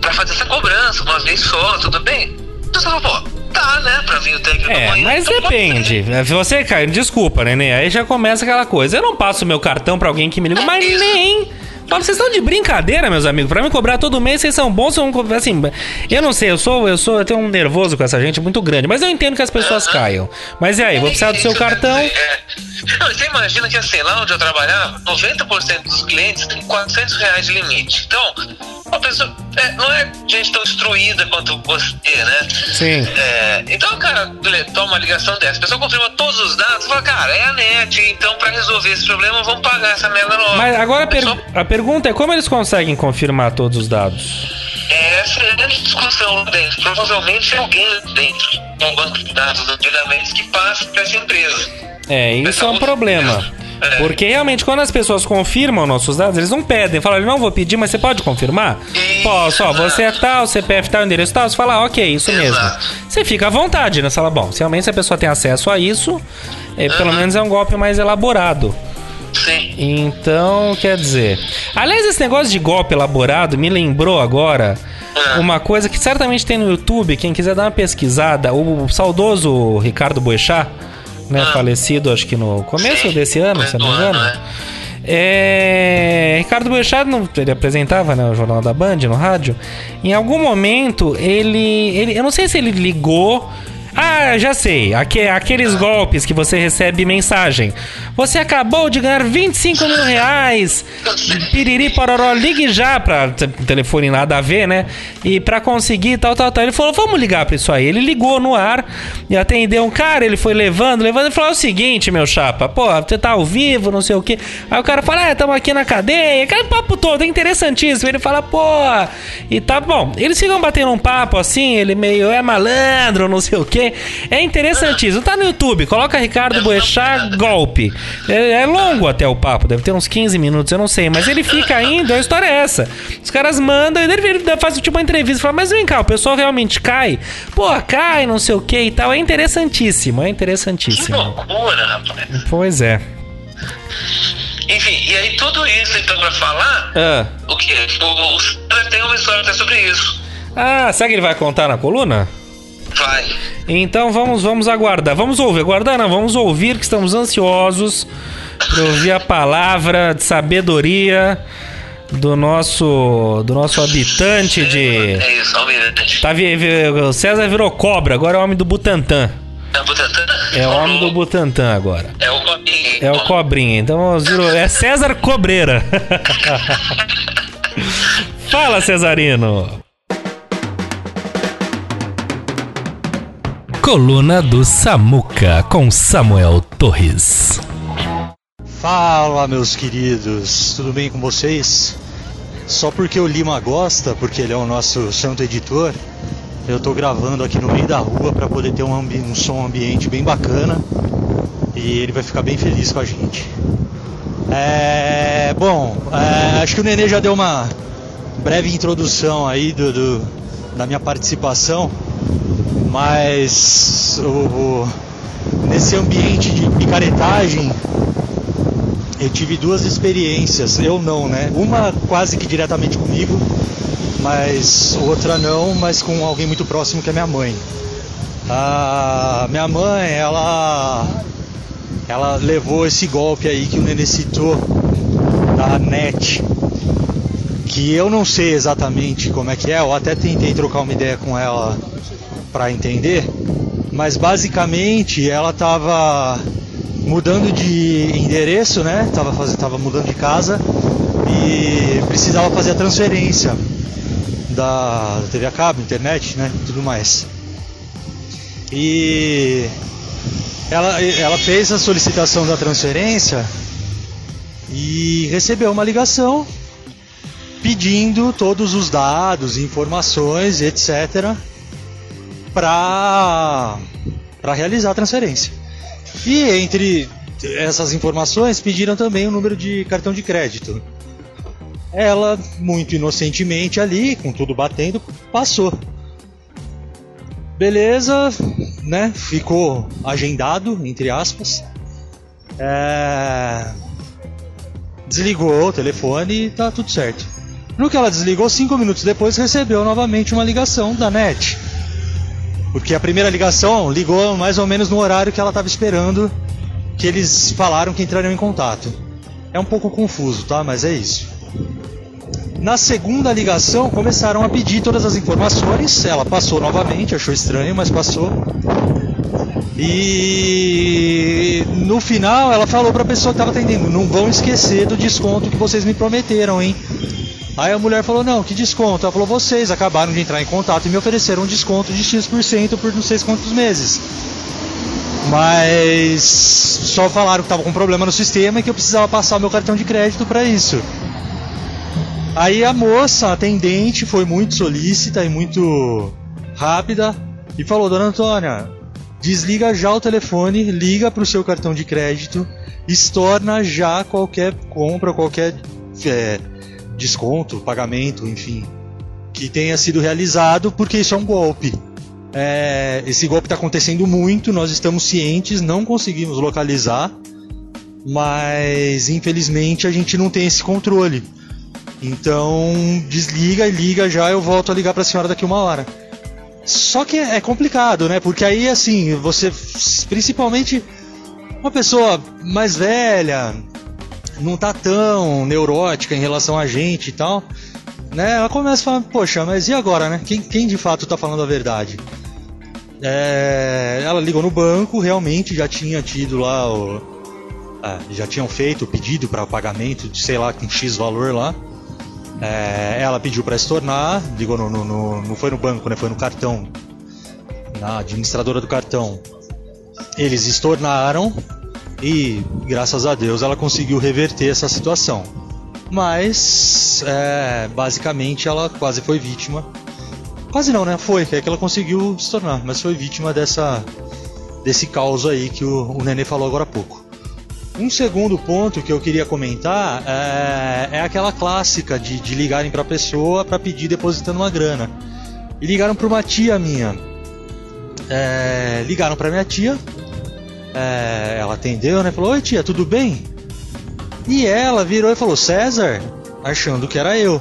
pra fazer essa cobrança uma vez só, tudo bem? Então você fala, pô, tá, né, pra vir o técnico É, mas então depende. ser. Você, Caio, desculpa, neném. Aí já começa aquela coisa. Eu não passo meu cartão pra alguém que me liga, mas Isso. nem. Fala, vocês estão de brincadeira, meus amigos. Pra me cobrar todo mês, vocês são bons, são assim. Eu não sei, eu sou, eu sou, eu tenho um nervoso com essa gente muito grande, mas eu entendo que as pessoas caiam. Mas e aí, vou precisar do seu cartão? é. Não, você imagina que assim, lá onde eu trabalhava, 90% dos clientes tem 400 reais de limite. Então, a pessoa é, não é gente tão instruída quanto você, né? Sim. É, então, o cara toma uma ligação dessa, a pessoa confirma todos os dados, fala, cara, é a net, então pra resolver esse problema, vamos pagar essa merda nova. Mas agora a, per- a pergunta é como eles conseguem confirmar todos os dados? Essa é a grande discussão lá dentro. Provavelmente é alguém dentro, um banco de dados antigamente, que passa para essa empresa. É, isso é um problema. É. Porque realmente, quando as pessoas confirmam nossos dados, eles não pedem. Falam, não vou pedir, mas você pode confirmar? Isso, Posso, ó, você é tal, CPF tal, endereço tal. Você fala, ah, ok, isso mesmo. Exato. Você fica à vontade, né? Você fala, bom, se realmente a pessoa tem acesso a isso, é, pelo menos é um golpe mais elaborado. Sim. Então, quer dizer. Aliás, esse negócio de golpe elaborado me lembrou agora Ah. uma coisa que certamente tem no YouTube. Quem quiser dar uma pesquisada, o saudoso Ricardo Boechat, né, Ah. falecido acho que no começo Sim, desse ano, se eu não me engano. né? É, Ricardo Boechat, ele apresentava né, o Jornal da Band no rádio. Em algum momento, ele, ele. Eu não sei se ele ligou. Ah, já sei. Aque- aqueles golpes que você recebe mensagem. Você acabou de ganhar 25 mil reais. Piriri pororó, ligue já pra telefone nada a ver, né? E pra conseguir tal, tal, tal. Ele falou, vamos ligar pra isso aí. Ele ligou no ar e atendeu um cara, ele foi levando, levando. Ele falou, é o seguinte, meu chapa, pô, você tá ao vivo, não sei o quê. Aí o cara fala, é, tamo aqui na cadeia. Aquele papo todo, é interessantíssimo. Ele fala, pô, e tá bom. Eles ficam batendo um papo assim, ele meio é malandro, não sei o quê. É interessantíssimo. Tá no YouTube, coloca Ricardo Boechat golpe. É, é longo até o papo, deve ter uns 15 minutos, eu não sei. Mas ele fica indo, a história é essa. Os caras mandam, e ele ele faz tipo uma entrevista fala, mas vem cá, o pessoal realmente cai? Pô, cai, não sei o que e tal. É interessantíssimo, é Que interessantíssimo. loucura, rapaz. Pois é. Enfim, e aí tudo isso, então, pra falar, Ah, o que? O, o tem uma história até sobre isso. ah será que ele vai contar na coluna? Vai. Então vamos, vamos aguardar. Vamos ouvir. Aguardar não, vamos ouvir que estamos ansiosos para ouvir a palavra de sabedoria do nosso do nosso habitante de É isso, almirante. tá vi- vi- o César virou cobra, agora é o homem do Butantã. É o Butantan? É o homem do Butantã agora. É o Cobinha. É o cobrinha. Então virou, é César Cobreira. Fala, Cesarino. Coluna do Samuca com Samuel Torres. Fala, meus queridos, tudo bem com vocês? Só porque o Lima gosta, porque ele é o nosso santo editor, eu tô gravando aqui no meio da rua para poder ter um, um som ambiente bem bacana e ele vai ficar bem feliz com a gente. É, bom, é, acho que o Nenê já deu uma breve introdução aí do, do- da minha participação, mas o- o- nesse ambiente de picaretagem eu tive duas experiências, eu não, né? Uma quase que diretamente comigo, mas outra não, mas com alguém muito próximo que é minha mãe. A minha mãe, ela ela levou esse golpe aí que o Nenê citou da net, que eu não sei exatamente como é que é, eu até tentei trocar uma ideia com ela para entender, mas basicamente ela tava mudando de endereço, né? Tava, fazendo, tava mudando de casa e precisava fazer a transferência da TV a cabo, internet, né? Tudo mais. E ela, ela fez a solicitação da transferência e recebeu uma ligação pedindo todos os dados, informações, etc. para realizar a transferência. E entre essas informações pediram também o número de cartão de crédito. Ela, muito inocentemente ali, com tudo batendo, passou. Beleza, né? Ficou agendado, entre aspas. É... Desligou o telefone e tá tudo certo. No que ela desligou, cinco minutos depois recebeu novamente uma ligação da NET. Porque a primeira ligação ligou mais ou menos no horário que ela estava esperando que eles falaram que entrariam em contato. É um pouco confuso, tá? Mas é isso. Na segunda ligação começaram a pedir todas as informações. Ela passou novamente, achou estranho, mas passou. E no final ela falou para a pessoa que estava atendendo: "Não vão esquecer do desconto que vocês me prometeram, hein?" Aí a mulher falou: Não, que desconto? Ela falou: Vocês acabaram de entrar em contato e me ofereceram um desconto de X% por não sei quantos meses. Mas só falaram que estava com problema no sistema e que eu precisava passar meu cartão de crédito para isso. Aí a moça, a atendente, foi muito solícita e muito rápida e falou: Dona Antônia, desliga já o telefone, liga para o seu cartão de crédito, estorna já qualquer compra, qualquer. é, desconto, pagamento, enfim, que tenha sido realizado, porque isso é um golpe. É, esse golpe está acontecendo muito, nós estamos cientes, não conseguimos localizar, mas infelizmente a gente não tem esse controle. Então desliga e liga já, eu volto a ligar para a senhora daqui uma hora. Só que é complicado, né? Porque aí assim, você, principalmente uma pessoa mais velha, não tá tão neurótica em relação a gente e tal, né? Ela começa a falar, poxa, mas e agora, né? Quem, quem de fato tá falando a verdade? É, ela ligou no banco, realmente já tinha tido lá o. ah, já tinham feito o pedido para pagamento de sei lá com X valor lá. É, ela pediu para estornar, ligou no, no- no- não foi no banco, né? Foi no cartão, na administradora do cartão. Eles estornaram, e graças a Deus ela conseguiu reverter essa situação. Mas é, basicamente ela quase foi vítima. Quase não, né? Foi, é que ela conseguiu se tornar, mas foi vítima dessa desse caos aí que o, o Nenê falou agora há pouco. Um segundo ponto que eu queria comentar é, é aquela clássica de, de ligarem para a pessoa para pedir depositando uma grana. E ligaram para uma tia minha. É, ligaram para minha tia, é, ela atendeu, né? Falou: Oi, tia, tudo bem? E ela virou e falou: César, achando que era eu.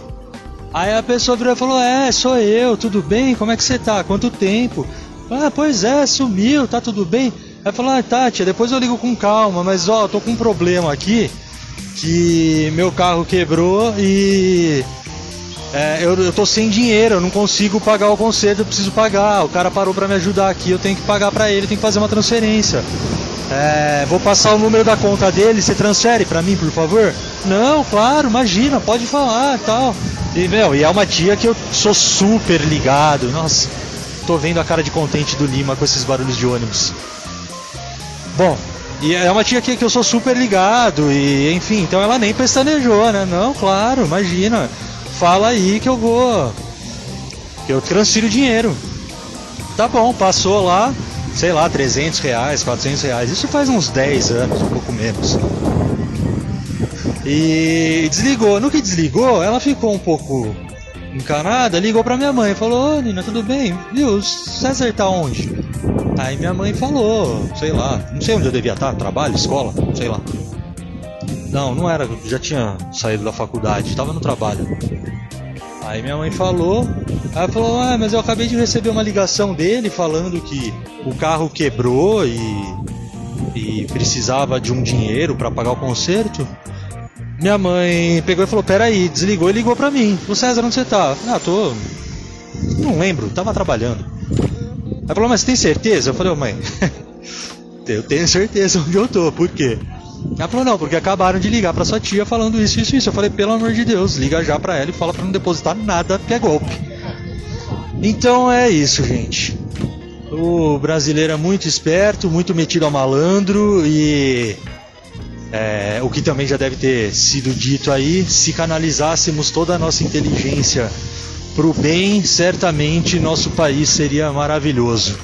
Aí a pessoa virou e falou: É, sou eu, tudo bem? Como é que você tá? Quanto tempo? Ah, pois é, sumiu, tá tudo bem? Aí falou, ah, tá, tia, depois eu ligo com calma, mas ó, tô com um problema aqui, que meu carro quebrou e é, eu, eu tô sem dinheiro, eu não consigo pagar o conserto, eu preciso pagar. O cara parou pra me ajudar aqui, eu tenho que pagar pra ele, tenho que fazer uma transferência. É, vou passar o número da conta dele, você transfere pra mim, por favor? Não, claro, imagina, pode falar tal. E, meu, e é uma tia que eu sou super ligado. Nossa, tô vendo a cara de contente do Lima com esses barulhos de ônibus. Bom, e é uma tia que, que eu sou super ligado, e enfim, então ela nem pestanejou, né? Não, claro, imagina. Fala aí que eu vou. que eu transfiro dinheiro. Tá bom, passou lá, sei lá, 300 reais, 400 reais. Isso faz uns 10 anos, um pouco menos. E desligou. No que desligou, ela ficou um pouco encanada, ligou pra minha mãe, falou, ô Nina, tudo bem? Viu, César tá onde? Aí minha mãe falou, sei lá, não sei onde eu devia estar, trabalho, escola, sei lá. Não, não era, já tinha saído da faculdade, estava no trabalho. Aí minha mãe falou, aí ela falou, ah, mas eu acabei de receber uma ligação dele falando que o carro quebrou e, e precisava de um dinheiro para pagar o conserto. Minha mãe pegou e falou, peraí, desligou e ligou pra mim. O César, onde você tá? Ah, tô. Não lembro, tava trabalhando. Ela falou, mas você tem certeza? Eu falei, ô mãe, eu tenho certeza onde eu tô, por quê? Ela falou, não, porque acabaram de ligar pra sua tia falando isso, isso, isso. Eu falei, pelo amor de Deus, liga já pra ela e fala pra não depositar nada, que é golpe. Então é isso, gente. O brasileiro é muito esperto, muito metido ao malandro e. É, o que também já deve ter sido dito aí, se canalizássemos toda a nossa inteligência pro bem, certamente nosso país seria maravilhoso.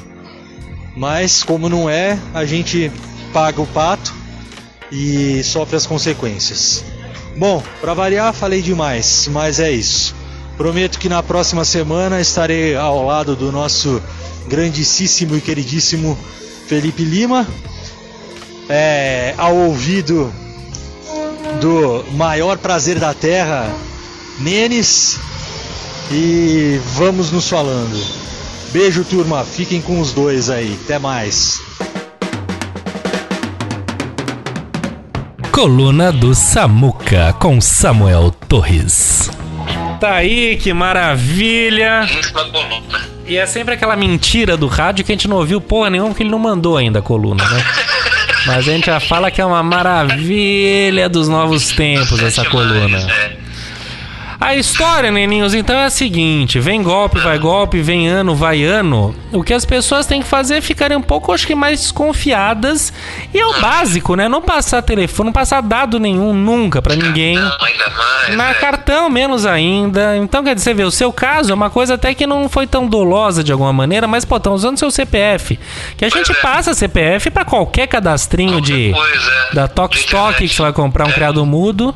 Mas como não é, a gente paga o pato e sofre as consequências. Bom, para variar, falei demais, mas é isso. Prometo que na próxima semana estarei ao lado do nosso grandíssimo e queridíssimo Felipe Lima, é, ao ouvido do maior prazer da terra, Nenes, e vamos nos falando. Beijo, turma. Fiquem com os dois aí. Até mais. Coluna do Samuca com Samuel Torres. Tá aí, que maravilha! E é sempre aquela mentira do rádio que a gente não ouviu porra nenhuma porque ele não mandou ainda a coluna, né? Mas a gente já fala que é uma maravilha dos novos tempos essa coluna. A história, neninhos, então é a seguinte: vem golpe, vai golpe, vem ano, vai ano. O que as pessoas têm que fazer é ficarem um pouco, acho que, mais desconfiadas. E é o básico, né? Não passar telefone, não passar dado nenhum nunca pra ninguém. Ainda mais. Na né? cartão, menos ainda. Então, quer dizer, vê, o seu caso é uma coisa até que não foi tão dolosa de alguma maneira, mas, pô, estão usando seu CPF. Que a gente é. passa CPF pra qualquer cadastrinho de. Qualquer coisa, é. Da De Tokstok, internet. que você vai comprar um É. criado mudo.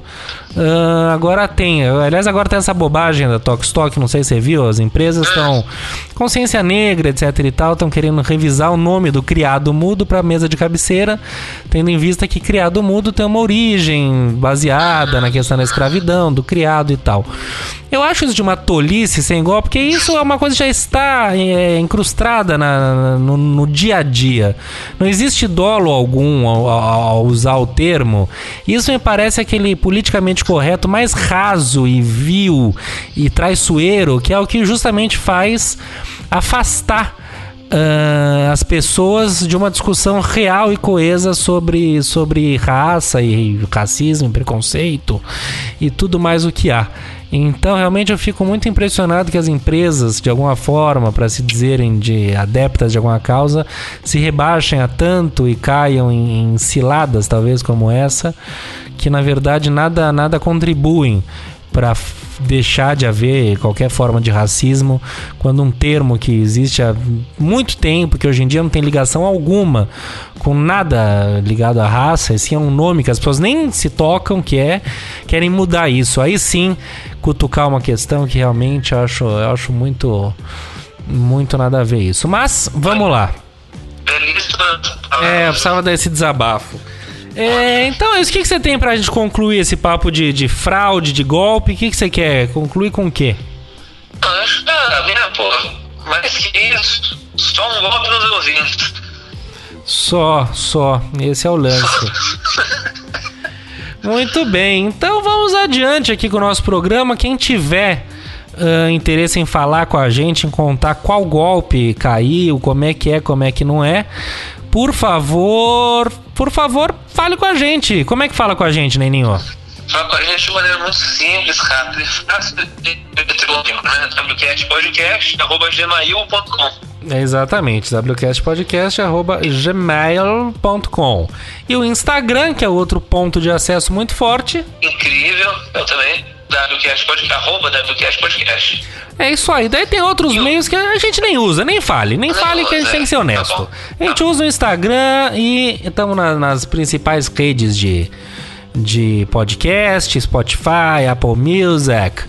Ah, agora tem. Aliás, agora tem essa bobagem da Tokstok, não sei se você viu. As empresas estão. Consciência negra, etc e tal, estão querendo revisar o nome do criado mudo pra mesa de cabeceira, tendo em vista que criado mudo tem uma origem baseada na questão da escravidão, do criado e tal. Eu acho isso de uma tolice sem igual, porque isso é uma coisa que já está é, incrustada na- no, no dia a dia. Não existe dolo algum ao- ao usar o termo. Isso me parece aquele politicamente correto mais raso e vil e traiçoeiro, que é o que justamente faz afastar ah, as pessoas de uma discussão real e coesa sobre, sobre raça e racismo, preconceito e tudo mais o que há. Então, realmente, eu fico muito impressionado que as empresas, de alguma forma, para se dizerem de adeptas de alguma causa, se rebaixem a tanto e caiam em, em ciladas, talvez como essa, que na verdade nada, nada contribuem para deixar de haver qualquer forma de racismo quando um termo que existe há muito tempo, que hoje em dia não tem ligação alguma com nada ligado à raça, esse é um nome que as pessoas nem se tocam, que é, querem mudar isso. Aí sim, cutucar uma questão que realmente eu acho, eu acho muito, muito nada a ver isso. Mas, vamos lá. Feliz É, eu precisava dar esse desabafo. É, então, o que, que você tem pra gente concluir esse papo de, de fraude, de golpe? O que, que você quer concluir com o quê? Ah, minha, pô, mais que isso, Só um golpe nos ouvintes. Só, só. Esse é o lance. Muito bem, então vamos adiante aqui com o nosso programa. Quem tiver ah, interesse em falar com a gente, em contar qual golpe caiu, como é que é, como é que não é, por favor, por favor, fale com a gente. Como é que fala com a gente, Neninho? Fala com a gente de maneira muito simples, rápida e fácil de né? wcastpodcast.gmail.com exatamente, wcastpodcast.gmail.com E o Instagram, que é outro ponto de acesso muito forte. Incrível, eu também. Wcastpodcast, arroba wcastpodcast. É isso aí. Daí tem outros meios que a gente nem usa, nem fale. Nem fale que a gente tem que ser honesto. A gente usa o Instagram e estamos nas principais redes de, de podcast, Spotify, Apple Music,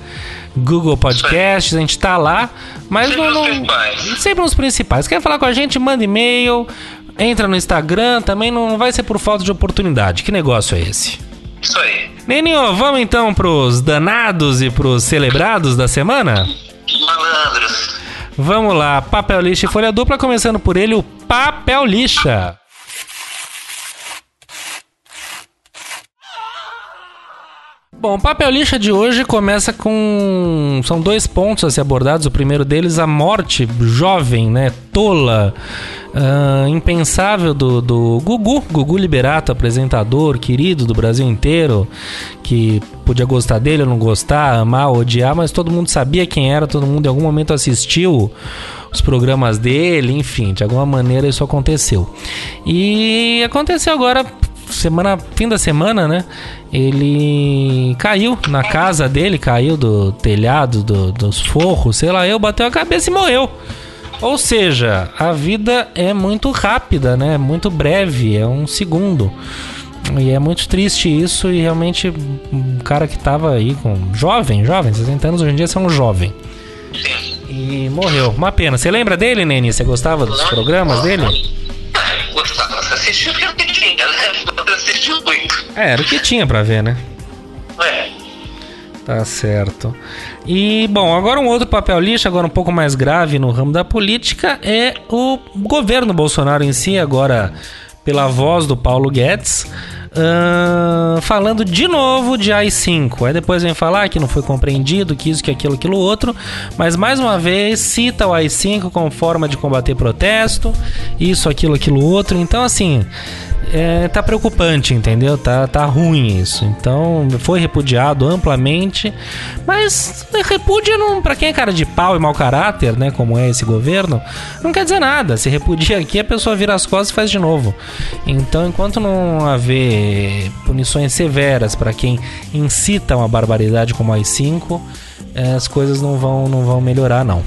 Google Podcasts, a gente tá lá. Mas Sempre não, nos não- principais. sempre nos principais. Quer falar com a gente? Manda e-mail. Entra no Instagram, também não vai ser por falta de oportunidade. Que negócio é esse? Isso aí. Neninho, vamos então pros danados e pros celebrados da semana? Malandros. Vamos lá, papel lixa e folha dupla, começando por ele, o papel lixa. Bom, o papel lixa de hoje começa com. São dois pontos a ser abordados. O primeiro deles, a morte jovem, né? Tola, ah, impensável do, do Gugu, Gugu Liberato, apresentador querido do Brasil inteiro, que podia gostar dele ou não gostar, amar ou odiar, mas todo mundo sabia quem era, todo mundo em algum momento assistiu os programas dele, enfim, de alguma maneira isso aconteceu. E aconteceu agora semana, fim da semana, né? Ele caiu na casa dele, caiu do telhado, do- dos forros, sei lá, eu bateu a cabeça e morreu. Ou seja, a vida é muito rápida, né? Muito breve, é um segundo. E é muito triste isso e realmente um cara que tava aí com jovem, jovem, 60 anos hoje em dia você é um jovem. E morreu. Uma pena. Você lembra dele, Neni? Você gostava dos programas dele? Gostava. Você assistiu porque? É, era o que tinha pra ver, né? É. Tá certo. E, bom, agora um outro papel lixo, agora um pouco mais grave no ramo da política, é o governo Bolsonaro em si, agora pela voz do Paulo Guedes, ahn, falando de novo de AI-5. Aí depois vem falar que não foi compreendido, que isso, que aquilo, aquilo outro, mas mais uma vez cita o AI-5 como forma de combater protesto, isso, aquilo, aquilo outro. Então, assim, é, tá preocupante, entendeu? Tá, tá ruim isso. Então, foi repudiado amplamente, mas repúdia não, para quem é cara de pau e mau caráter, né, como é esse governo, não quer dizer nada. Se repudia aqui, a pessoa vira as costas e faz de novo. Então, enquanto não haver punições severas para quem incita uma barbaridade como a AI-5, eh, as coisas não vão, não vão melhorar, não.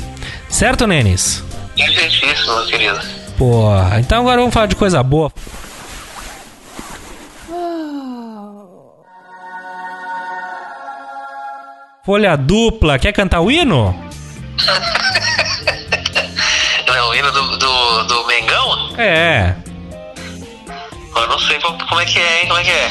Certo, Nenis? É difícil, meu querido. Porra, então agora vamos falar de coisa boa. Folha dupla, quer cantar o hino? Não é o hino do, do, do Mengão? É. Eu não sei como é que é, hein? Como é que é?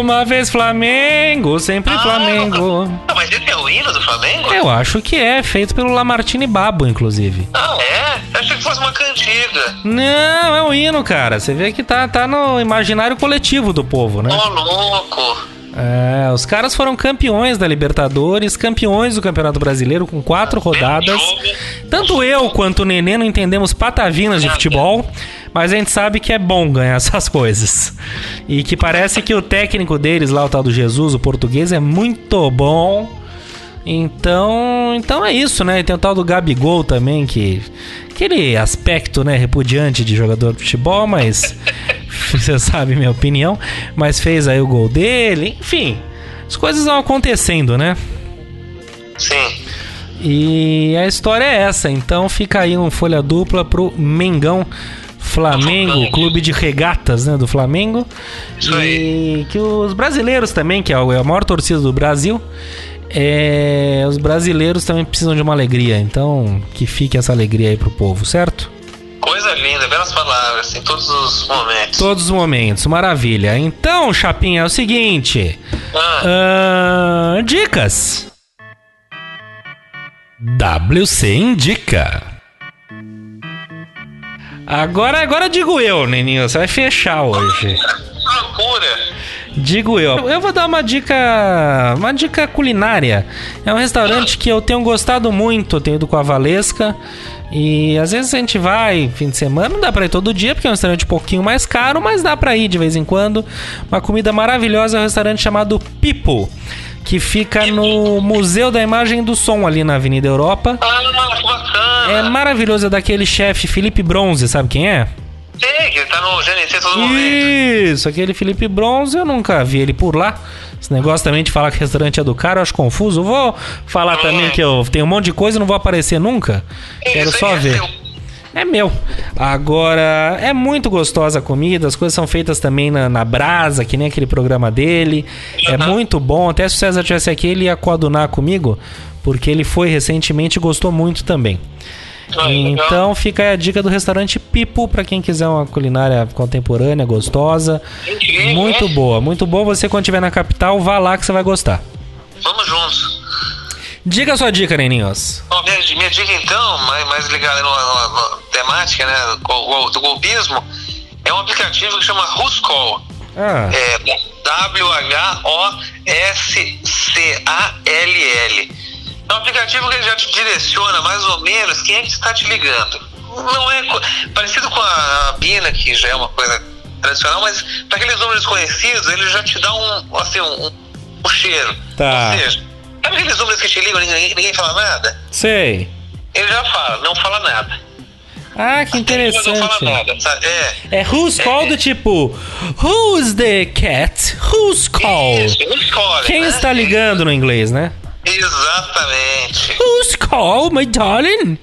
Uma vez Flamengo, sempre Flamengo. Ah, mas esse é o hino do Flamengo? Eu acho que é, feito pelo Lamartine Babo, inclusive. Ah, é? Eu achei que fosse uma cantiga. Não, é o hino, cara. Você vê que tá, tá no imaginário coletivo do povo, né? Ô, louco. É, os caras foram campeões da Libertadores, campeões do Campeonato Brasileiro com quatro rodadas. Tanto eu quanto o Nenê não entendemos patavinas de futebol, mas a gente sabe que é bom ganhar essas coisas. E que parece que o técnico deles, lá o tal do Jesus, o português, é muito bom. Então, então é isso, né? E tem o tal do Gabigol também, que aquele aspecto, né, repudiante de jogador de futebol, mas você sabe minha opinião, mas fez aí o gol dele, enfim. As coisas vão acontecendo, né? Sim. E a história é essa, então fica aí um folha dupla pro Mengão Flamengo, clube de regatas, né, do Flamengo. Isso e que os brasileiros também, que é a maior torcida do Brasil, é, os brasileiros também precisam de uma alegria, então que fique essa alegria aí pro povo, certo? Coisa linda, belas palavras, em todos os momentos. Todos os momentos, maravilha. Então, Chapinha, é o seguinte: Ah, ahn, dicas. WC indica. Agora, agora digo eu, Neninho. Você vai fechar hoje. Loucura. Digo eu. Eu vou dar uma dica. Uma dica culinária. É um restaurante que eu tenho gostado muito. Eu tenho ido com a Valesca. E às vezes a gente vai fim de semana, não dá pra ir todo dia, porque é um restaurante um pouquinho mais caro, mas dá pra ir de vez em quando. Uma comida maravilhosa é um restaurante chamado Pipo, que fica no Museu da Imagem e do Som, ali na Avenida Europa. Ah, que bacana. É maravilhoso, é daquele chefe Felipe Bronze, sabe quem é? Sei que ele tá no GNT todo momento. Isso, aquele Felipe Bronze, eu nunca vi ele por lá. Esse negócio também de falar que o restaurante é do cara, eu acho confuso. Vou falar também que eu tenho um monte de coisa e não vou aparecer nunca. Quero Isso aí só é ver. seu. É meu. Agora, é muito gostosa a comida, as coisas são feitas também na, na brasa, que nem aquele programa dele. É muito bom. Até se o César tivesse aqui, ele ia coadunar comigo, porque ele foi recentemente e gostou muito também. Ah. Então fica aí a dica do restaurante Pipo pra quem quiser uma culinária contemporânea, gostosa. Incrível, Muito hein? boa, muito boa. Você quando estiver na capital, vá lá que você vai gostar. Vamos juntos. Diga a sua dica, Neninhos. Bom, minha, minha dica então, mais, mais ligada na temática né, do, golpismo, é um aplicativo que chama Ruscall. Ah, É W-H-O-S-C-A-L-L. É um aplicativo que ele já te direciona mais ou menos quem é que está te ligando. Não é parecido com a Bina, que já é uma coisa tradicional, mas para aqueles números conhecidos, ele já te dá um, assim, um- um cheiro. Tá. Ou seja, sabe aqueles números que te ligam e ninguém, ninguém fala nada? sei. Ele já fala, não fala nada. Ah, que Ele não fala interessante. nada, sabe? É. É who's call do tipo Who's the cat? Who's call? Isso, eles escolhem, Quem né? está ligando no inglês, né? Exatamente. Who's call, my darling?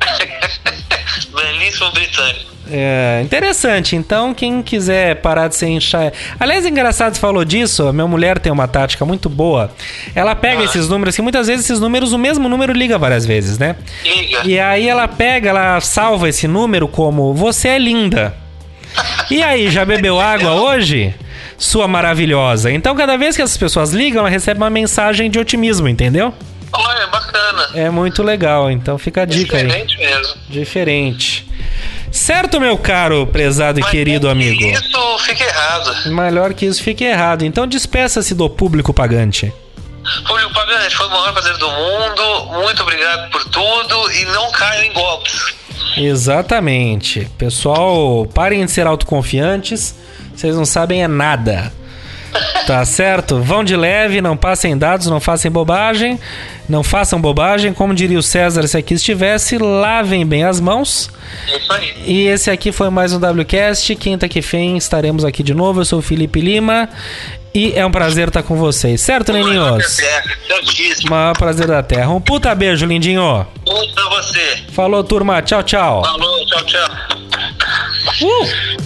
Belíssimo britânico. É, interessante. Então, quem quiser parar de ser enxai... Aliás, é engraçado você falou disso. A minha mulher tem uma tática muito boa. Ela pega Ah. esses números, que muitas vezes esses números, o mesmo número liga várias vezes, né? Liga. E aí ela pega, ela salva esse número como Você é linda. E aí, já bebeu água hoje? Sua maravilhosa. Então, cada vez que essas pessoas ligam, ela recebe uma mensagem de otimismo, entendeu? Olha, bacana. É muito legal. Então, fica a dica aí. Diferente mesmo. Diferente. Certo, meu caro, prezado e querido amigo? Isso fica errado. Melhor que isso fique errado. Então despeça-se do público pagante. Público Pagante, foi o maior prazer do mundo. Muito obrigado por tudo e não caiam em golpes. Exatamente. Pessoal, parem de ser autoconfiantes. Vocês não sabem é nada. Tá certo? Vão de leve, não passem dados, não façam bobagem. Não façam bobagem. Como diria o César se aqui estivesse, lavem bem as mãos. Isso aí. E esse aqui foi mais um WCast. Quinta que vem estaremos aqui de novo. Eu sou o Felipe Lima. E é um prazer estar com vocês. Certo, Neninhos? Certíssimo. Maior prazer da Terra. Um puta beijo, lindinho. Um pra você. Falou, turma. Tchau, tchau. Falou, tchau, tchau. Uh!